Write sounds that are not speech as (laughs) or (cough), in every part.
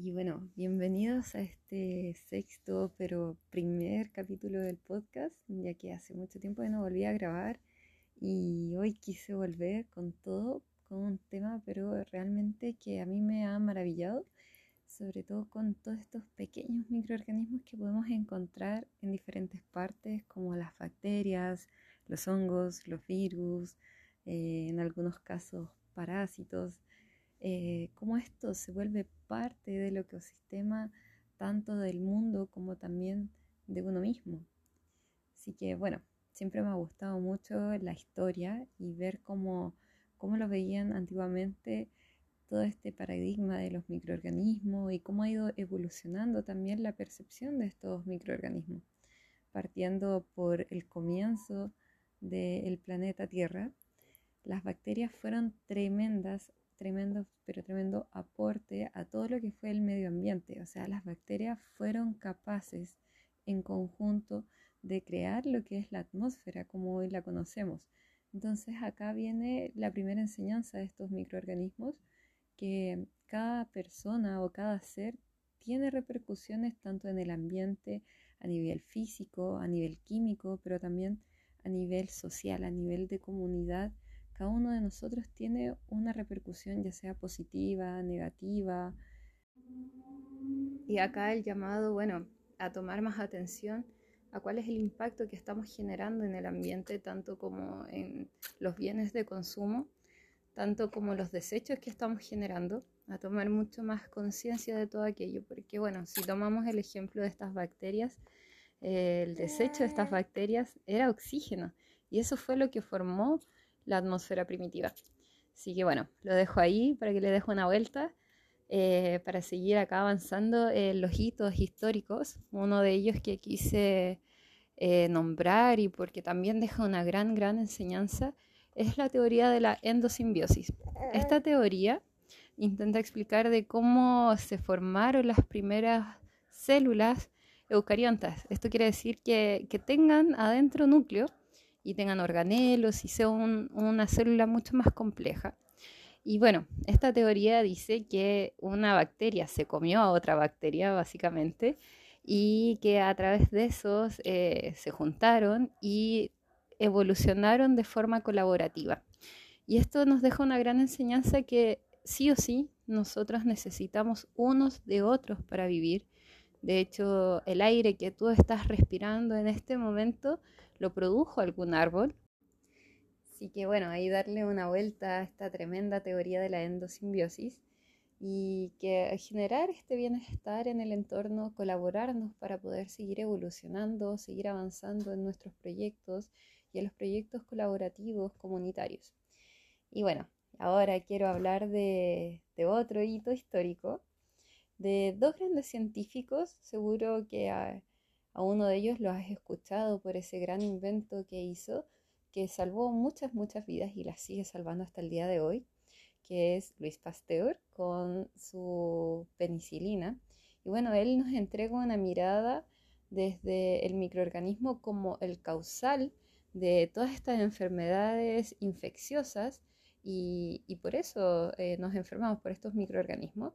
y bueno, bienvenidos a este sexto, pero primer capítulo del podcast, ya que hace mucho tiempo que no volví a grabar. Y hoy quise volver con todo, con un tema, pero realmente que a mí me ha maravillado, sobre todo con todos estos pequeños microorganismos que podemos encontrar en diferentes partes, como las bacterias, los hongos, los virus, eh, en algunos casos parásitos eh, cómo esto se vuelve parte del ecosistema tanto del mundo como también de uno mismo. Así que bueno, siempre me ha gustado mucho la historia y ver cómo, cómo lo veían antiguamente todo este paradigma de los microorganismos y cómo ha ido evolucionando también la percepción de estos microorganismos, partiendo por el comienzo del planeta Tierra. Las bacterias fueron tremendas tremendo, pero tremendo aporte a todo lo que fue el medio ambiente. O sea, las bacterias fueron capaces en conjunto de crear lo que es la atmósfera como hoy la conocemos. Entonces acá viene la primera enseñanza de estos microorganismos, que cada persona o cada ser tiene repercusiones tanto en el ambiente, a nivel físico, a nivel químico, pero también a nivel social, a nivel de comunidad cada uno de nosotros tiene una repercusión ya sea positiva, negativa. Y acá el llamado, bueno, a tomar más atención a cuál es el impacto que estamos generando en el ambiente, tanto como en los bienes de consumo, tanto como los desechos que estamos generando, a tomar mucho más conciencia de todo aquello, porque bueno, si tomamos el ejemplo de estas bacterias, el desecho de estas bacterias era oxígeno, y eso fue lo que formó la atmósfera primitiva. Así que bueno, lo dejo ahí para que le dejo una vuelta. Eh, para seguir acá avanzando en los hitos históricos. Uno de ellos que quise eh, nombrar y porque también deja una gran, gran enseñanza es la teoría de la endosimbiosis. Esta teoría intenta explicar de cómo se formaron las primeras células eucariontas. Esto quiere decir que, que tengan adentro núcleo y tengan organelos y sea una célula mucho más compleja. Y bueno, esta teoría dice que una bacteria se comió a otra bacteria, básicamente, y que a través de esos eh, se juntaron y evolucionaron de forma colaborativa. Y esto nos deja una gran enseñanza que sí o sí nosotros necesitamos unos de otros para vivir. De hecho, el aire que tú estás respirando en este momento lo produjo algún árbol. Así que bueno, ahí darle una vuelta a esta tremenda teoría de la endosimbiosis y que generar este bienestar en el entorno, colaborarnos para poder seguir evolucionando, seguir avanzando en nuestros proyectos y en los proyectos colaborativos comunitarios. Y bueno, ahora quiero hablar de, de otro hito histórico, de dos grandes científicos, seguro que a uno de ellos lo has escuchado por ese gran invento que hizo, que salvó muchas, muchas vidas y las sigue salvando hasta el día de hoy, que es Luis Pasteur con su penicilina. Y bueno, él nos entrega una mirada desde el microorganismo como el causal de todas estas enfermedades infecciosas y, por eso eh, nos enfermamos por estos microorganismos,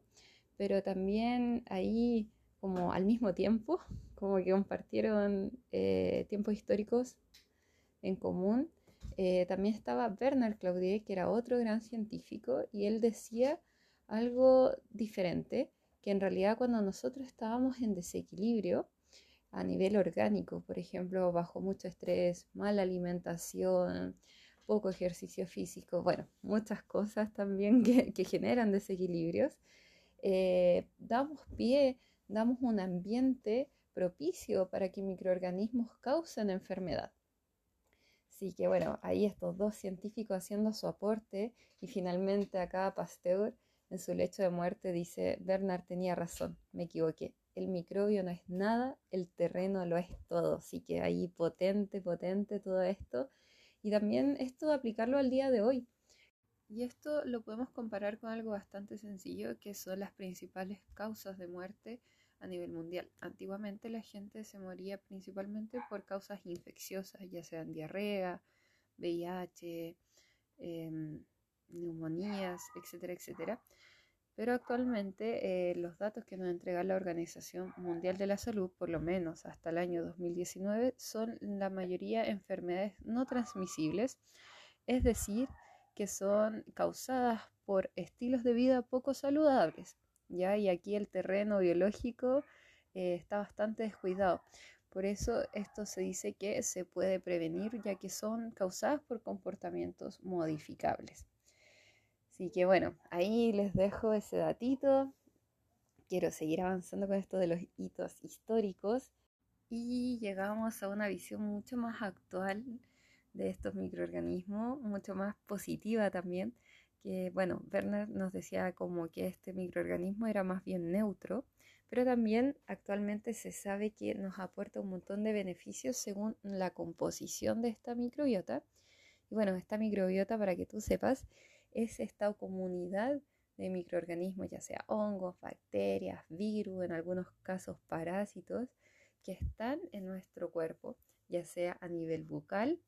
pero también ahí como al mismo tiempo, (laughs) como que compartieron eh, tiempos históricos en común. Eh, también estaba Bernard Claudier, que era otro gran científico, y él decía algo diferente, que en realidad cuando nosotros estábamos en desequilibrio a nivel orgánico, por ejemplo, bajo mucho estrés, mala alimentación, poco ejercicio físico, bueno, muchas cosas también (laughs) que, generan desequilibrios, eh, damos pie damos un ambiente propicio para que microorganismos causen enfermedad. Así que bueno, ahí estos dos científicos haciendo su aporte y finalmente acá Pasteur en su lecho de muerte dice, Bernard tenía razón, me equivoqué. El microbio no es nada, el terreno lo es todo. Así que ahí potente, potente todo esto. Y también esto aplicarlo al día de hoy. Y esto lo podemos comparar con algo bastante sencillo, que son las principales causas de muerte a nivel mundial. Antiguamente la gente se moría principalmente por causas infecciosas, ya sean diarrea, VIH, em, neumonías, etcétera, etcétera. Pero actualmente eh, los datos que nos entrega la Organización Mundial de la Salud, por lo menos hasta el año 2019, son la mayoría enfermedades no transmisibles, es decir, que son causadas por estilos de vida poco saludables. ¿ya? Y aquí el terreno biológico eh, está bastante descuidado. Por eso esto se dice que se puede prevenir ya que son causadas por comportamientos modificables. Así que bueno, ahí les dejo ese datito. Quiero seguir avanzando con esto de los hitos históricos y llegamos a una visión mucho más actual de estos microorganismos, mucho más positiva también, que bueno, Werner nos decía como que este microorganismo era más bien neutro, pero también actualmente se sabe que nos aporta un montón de beneficios según la composición de esta microbiota. Y bueno, esta microbiota, para que tú sepas, es esta comunidad de microorganismos, ya sea hongos, bacterias, virus, en algunos casos parásitos, que están en nuestro cuerpo, ya sea a nivel bucal,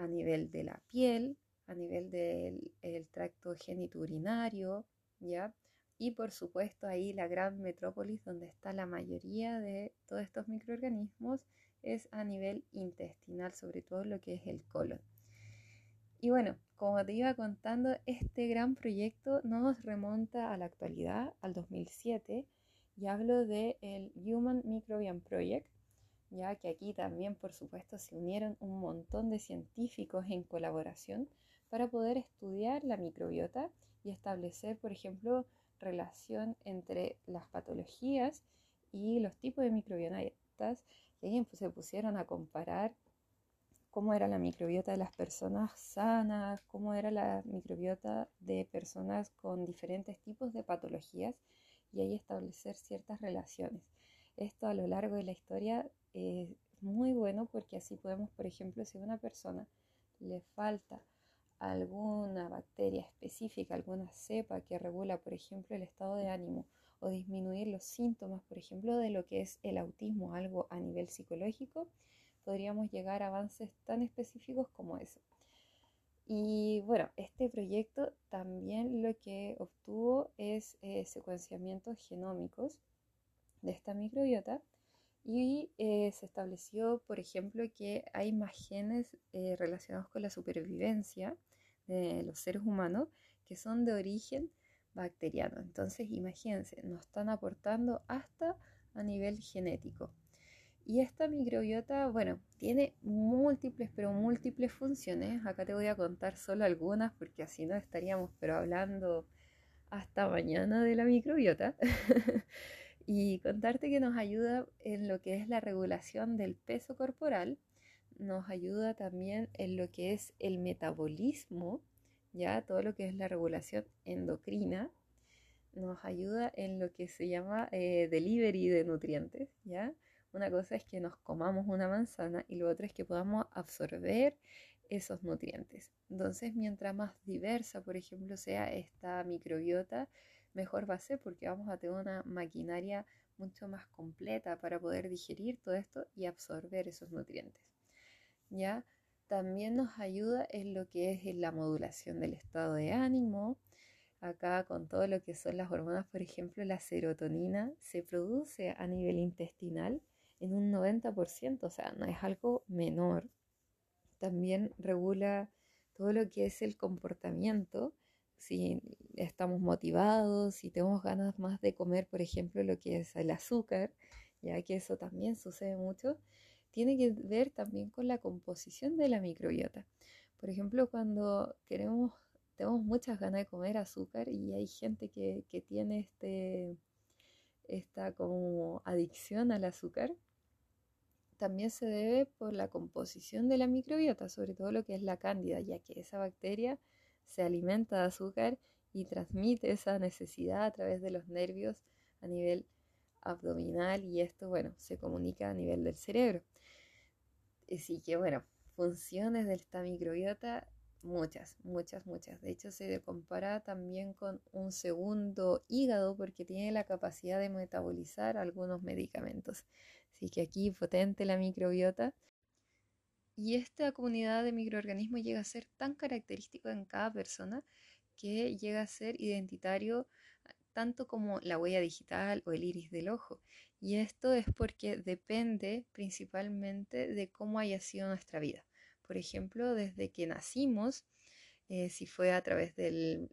a nivel de la piel, a nivel del tracto geniturinario, ¿ya? Y por supuesto ahí la gran metrópolis donde está la mayoría de todos estos microorganismos es a nivel intestinal, sobre todo lo que es el colon. Y bueno, como te iba contando, este gran proyecto nos remonta a la actualidad, al 2007, y hablo del el Human Microbiome Project, ya que aquí también, por supuesto, se unieron un montón de científicos en colaboración para poder estudiar la microbiota y establecer, por ejemplo, relación entre las patologías y los tipos de microbiotas. Y ahí se pusieron a comparar cómo era la microbiota de las personas sanas, cómo era la microbiota de personas con diferentes tipos de patologías y ahí establecer ciertas relaciones. Esto a lo largo de la historia es muy bueno porque así podemos, por ejemplo, si a una persona le falta alguna bacteria específica, alguna cepa que regula, por ejemplo, el estado de ánimo o disminuir los síntomas, por ejemplo, de lo que es el autismo, algo a nivel psicológico, podríamos llegar a avances tan específicos como eso. Y bueno, este proyecto también lo que obtuvo es eh, secuenciamientos genómicos de esta microbiota y eh, se estableció, por ejemplo, que hay más genes eh, relacionados con la supervivencia de los seres humanos que son de origen bacteriano. Entonces, imagínense, nos están aportando hasta a nivel genético. Y esta microbiota, bueno, tiene múltiples, pero múltiples funciones. Acá te voy a contar solo algunas porque así no estaríamos, pero hablando hasta mañana de la microbiota. (laughs) y contarte que nos ayuda en lo que es la regulación del peso corporal, nos ayuda también en lo que es el metabolismo, ya todo lo que es la regulación endocrina, nos ayuda en lo que se llama eh, delivery de nutrientes, ya una cosa es que nos comamos una manzana y lo otro es que podamos absorber esos nutrientes. Entonces, mientras más diversa, por ejemplo, sea esta microbiota, mejor va a ser porque vamos a tener una maquinaria mucho más completa para poder digerir todo esto y absorber esos nutrientes. ¿Ya? También nos ayuda en lo que es la modulación del estado de ánimo. Acá con todo lo que son las hormonas, por ejemplo, la serotonina se produce a nivel intestinal en un 90%, o sea, no es algo menor. También regula todo lo que es el comportamiento, si estamos motivados, si tenemos ganas más de comer, por ejemplo, lo que es el azúcar, ya que eso también sucede mucho, tiene que ver también con la composición de la microbiota. Por ejemplo, cuando queremos, tenemos muchas ganas de comer azúcar y hay gente que, que tiene este, esta como adicción al azúcar, también se debe por la composición de la microbiota, sobre todo lo que es la cándida, ya que esa bacteria se alimenta de azúcar y transmite esa necesidad a través de los nervios a nivel abdominal y esto, bueno, se comunica a nivel del cerebro. Así que, bueno, funciones de esta microbiota, muchas, muchas, muchas. De hecho, se compara también con un segundo hígado porque tiene la capacidad de metabolizar algunos medicamentos. Así que aquí potente la microbiota. Y esta comunidad de microorganismos llega a ser tan característico en cada persona que llega a ser identitario tanto como la huella digital o el iris del ojo. Y esto es porque depende principalmente de cómo haya sido nuestra vida. Por ejemplo, desde que nacimos, eh, si fue a través del,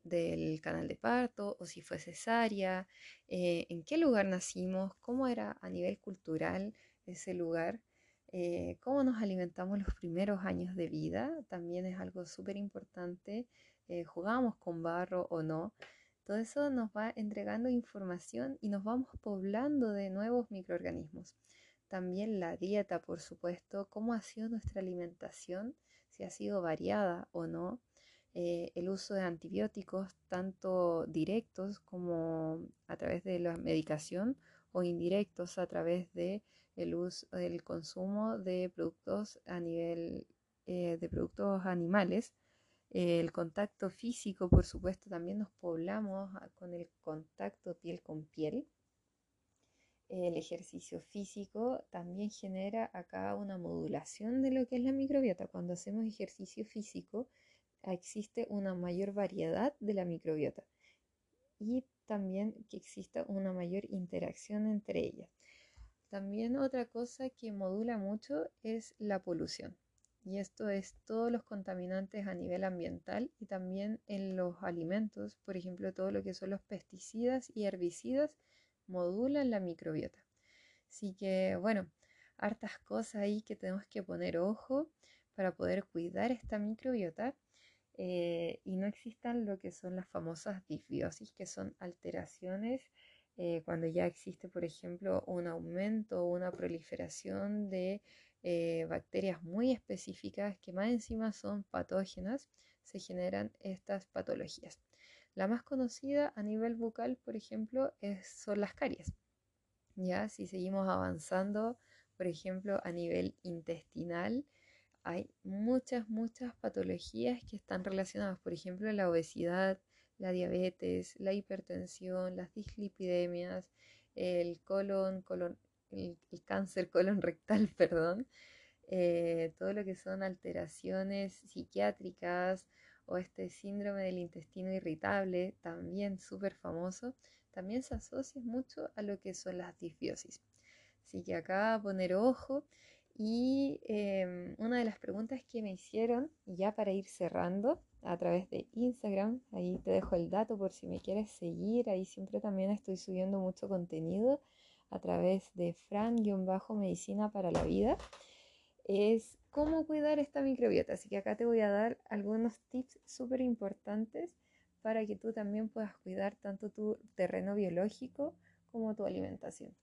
canal de parto o si fue cesárea, eh, en qué lugar nacimos, cómo era a nivel cultural ese lugar, eh, cómo nos alimentamos los primeros años de vida, también es algo súper importante, jugamos con barro o no. Todo eso nos va entregando información y nos vamos poblando de nuevos microorganismos. También la dieta, por supuesto, cómo ha sido nuestra alimentación, si ha sido variada o no. Eh, el uso de antibióticos, tanto directos como a través de la medicación o indirectos a través de el uso, del consumo de productos a nivel eh, de productos animales el contacto físico, por supuesto, también nos poblamos con el contacto piel con piel. El ejercicio físico también genera acá una modulación de lo que es la microbiota. Cuando hacemos ejercicio físico existe una mayor variedad de la microbiota y también que exista una mayor interacción entre ellas. También otra cosa que modula mucho es la polución y esto es todos los contaminantes a nivel ambiental y también en los alimentos, por ejemplo, todo lo que son los pesticidas y herbicidas modulan la microbiota. Así que, bueno, hartas cosas ahí que tenemos que poner ojo para poder cuidar esta microbiota eh, y no existan lo que son las famosas disbiosis, que son alteraciones eh, cuando ya existe, por ejemplo, un aumento o una proliferación de eh, bacterias muy específicas que más encima son patógenas, se generan estas patologías. La más conocida a nivel bucal, por ejemplo, son las caries. Ya, si seguimos avanzando, por ejemplo, a nivel intestinal, hay muchas, muchas patologías que están relacionadas, por ejemplo, la obesidad, la diabetes, la hipertensión, las dislipidemias, el colon, colon el, cáncer (laughs) colon rectal, perdón, eh, todo lo que son alteraciones psiquiátricas o este síndrome del intestino irritable, también súper famoso, también se asocia mucho a lo que son las disbiosis. Así que acá poner ojo. Y em, una de las preguntas que me hicieron, ya para ir cerrando, a través de Instagram, ahí te dejo el dato por si me quieres seguir, ahí siempre también estoy subiendo mucho contenido a través de Fran-Medicina para la Vida, es cómo cuidar esta microbiota. Así que acá te voy a dar algunos tips súper importantes para que tú también puedas cuidar tanto tu terreno biológico como tu alimentación.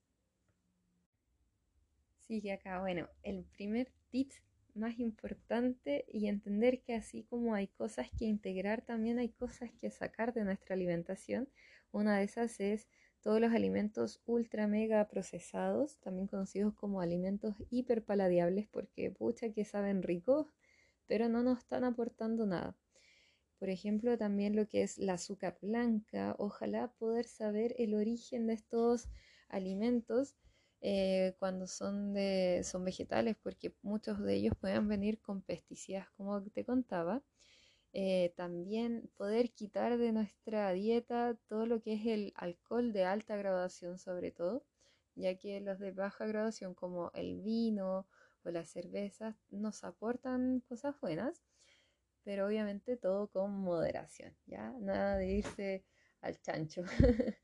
Así que acá, bueno, el primer tip más importante y entender que así como hay cosas que integrar, también hay cosas que sacar de nuestra alimentación. Una de esas es todos los alimentos ultra mega procesados, también conocidos como alimentos hiperpaladiables, porque pucha que saben ricos, pero no nos están aportando nada. Por ejemplo, también lo que es la azúcar blanca, ojalá poder saber el origen de estos alimentos eh, cuando son, de, son vegetales, porque muchos de ellos pueden venir con pesticidas, como te contaba. Eh, también poder quitar de nuestra dieta todo lo que es el alcohol de alta graduación sobre todo, ya que los de baja graduación como el vino o las cervezas nos aportan cosas buenas, pero obviamente todo con moderación, ¿ya? Nada de irse al chancho. (laughs)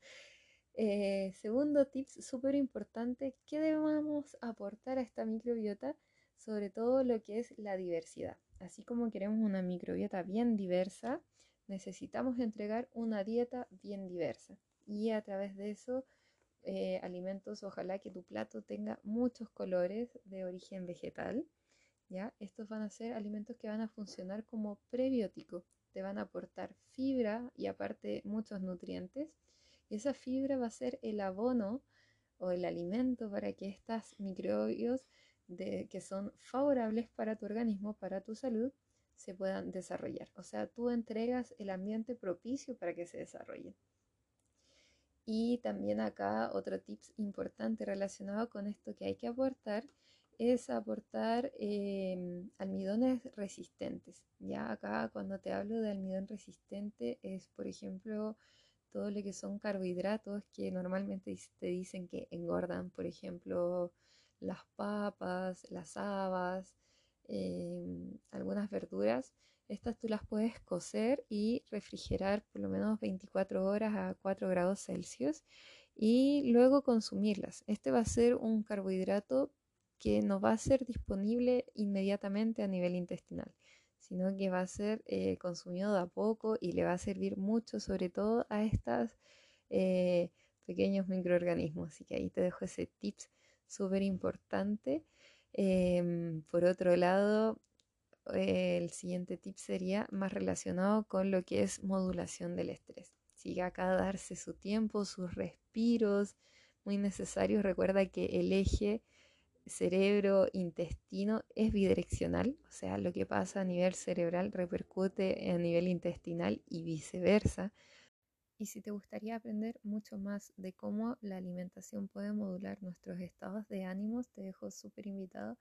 Eh, segundo tips súper importante, ¿qué debemos aportar a esta microbiota? Sobre todo lo que es la diversidad. Así como queremos una microbiota bien diversa, necesitamos entregar una dieta bien diversa. Y a través de eso, eh, alimentos, ojalá que tu plato tenga muchos colores de origen vegetal. ¿ya? Estos van a ser alimentos que van a funcionar como prebiótico. Te van a aportar fibra y aparte muchos nutrientes. Esa fibra va a ser el abono o el alimento para que estas microbios que son favorables para tu organismo, para tu salud, se puedan desarrollar. O sea, tú entregas el ambiente propicio para que se desarrollen. Y también acá otro tips importante relacionado con esto que hay que aportar es aportar em, almidones resistentes. Ya acá cuando te hablo de almidón resistente es, por ejemplo, todo lo que son carbohidratos que normalmente te dicen que engordan, por ejemplo, las papas, las habas, em, algunas verduras. Estas tú las puedes cocer y refrigerar por lo menos 24 horas a 4 grados Celsius y luego consumirlas. Este va a ser un carbohidrato que no va a ser disponible inmediatamente a nivel intestinal sino que va a ser eh, consumido de a poco y le va a servir mucho, sobre todo a estos eh, pequeños microorganismos. Así que ahí te dejo ese tips súper importante. Em, por otro lado, el siguiente tip sería más relacionado con lo que es modulación del estrés. Sigue acá darse su tiempo, sus respiros, muy necesarios. Recuerda que el eje cerebro-intestino es bidireccional, o sea, lo que pasa a nivel cerebral repercute a nivel intestinal y viceversa. Y si te gustaría aprender mucho más de cómo la alimentación puede modular nuestros estados de ánimos, te dejo súper invitado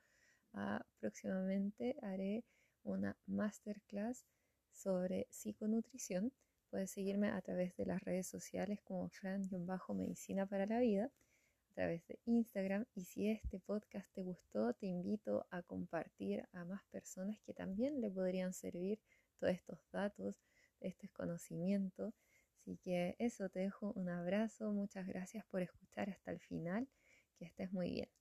a próximamente haré una masterclass sobre psiconutrición. Puedes seguirme a través de las redes sociales como Fran-Medicina para la Vida través de Instagram y si este podcast te gustó, te invito a compartir a más personas que también le podrían servir todos estos datos, este conocimiento. Así que eso, te dejo un abrazo, muchas gracias por escuchar hasta el final, que estés muy bien.